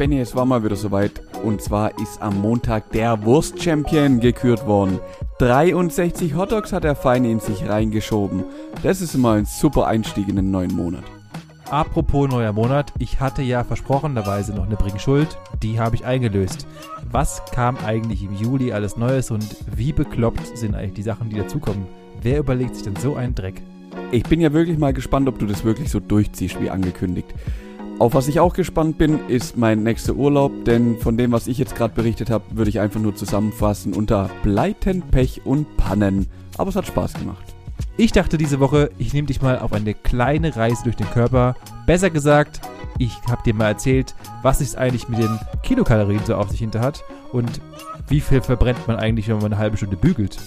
Benny, es war mal wieder soweit. Und zwar ist am Montag der Wurst-Champion gekürt worden. 63 Hotdogs hat der Feine in sich reingeschoben. Das ist immer ein super Einstieg in den neuen Monat. Apropos neuer Monat, ich hatte ja versprochenderweise noch eine Bringschuld, die habe ich eingelöst. Was kam eigentlich im Juli alles Neues und wie bekloppt sind eigentlich die Sachen, die dazukommen? Wer überlegt sich denn so einen Dreck? Ich bin ja wirklich mal gespannt, ob du das wirklich so durchziehst, wie angekündigt. Auf was ich auch gespannt bin, ist mein nächster Urlaub, denn von dem, was ich jetzt gerade berichtet habe, würde ich einfach nur zusammenfassen unter Pleiten, Pech und Pannen. Aber es hat Spaß gemacht. Ich dachte diese Woche, ich nehme dich mal auf eine kleine Reise durch den Körper. Besser gesagt, ich habe dir mal erzählt, was es eigentlich mit den Kilokalorien so auf sich hinter hat und wie viel verbrennt man eigentlich, wenn man eine halbe Stunde bügelt.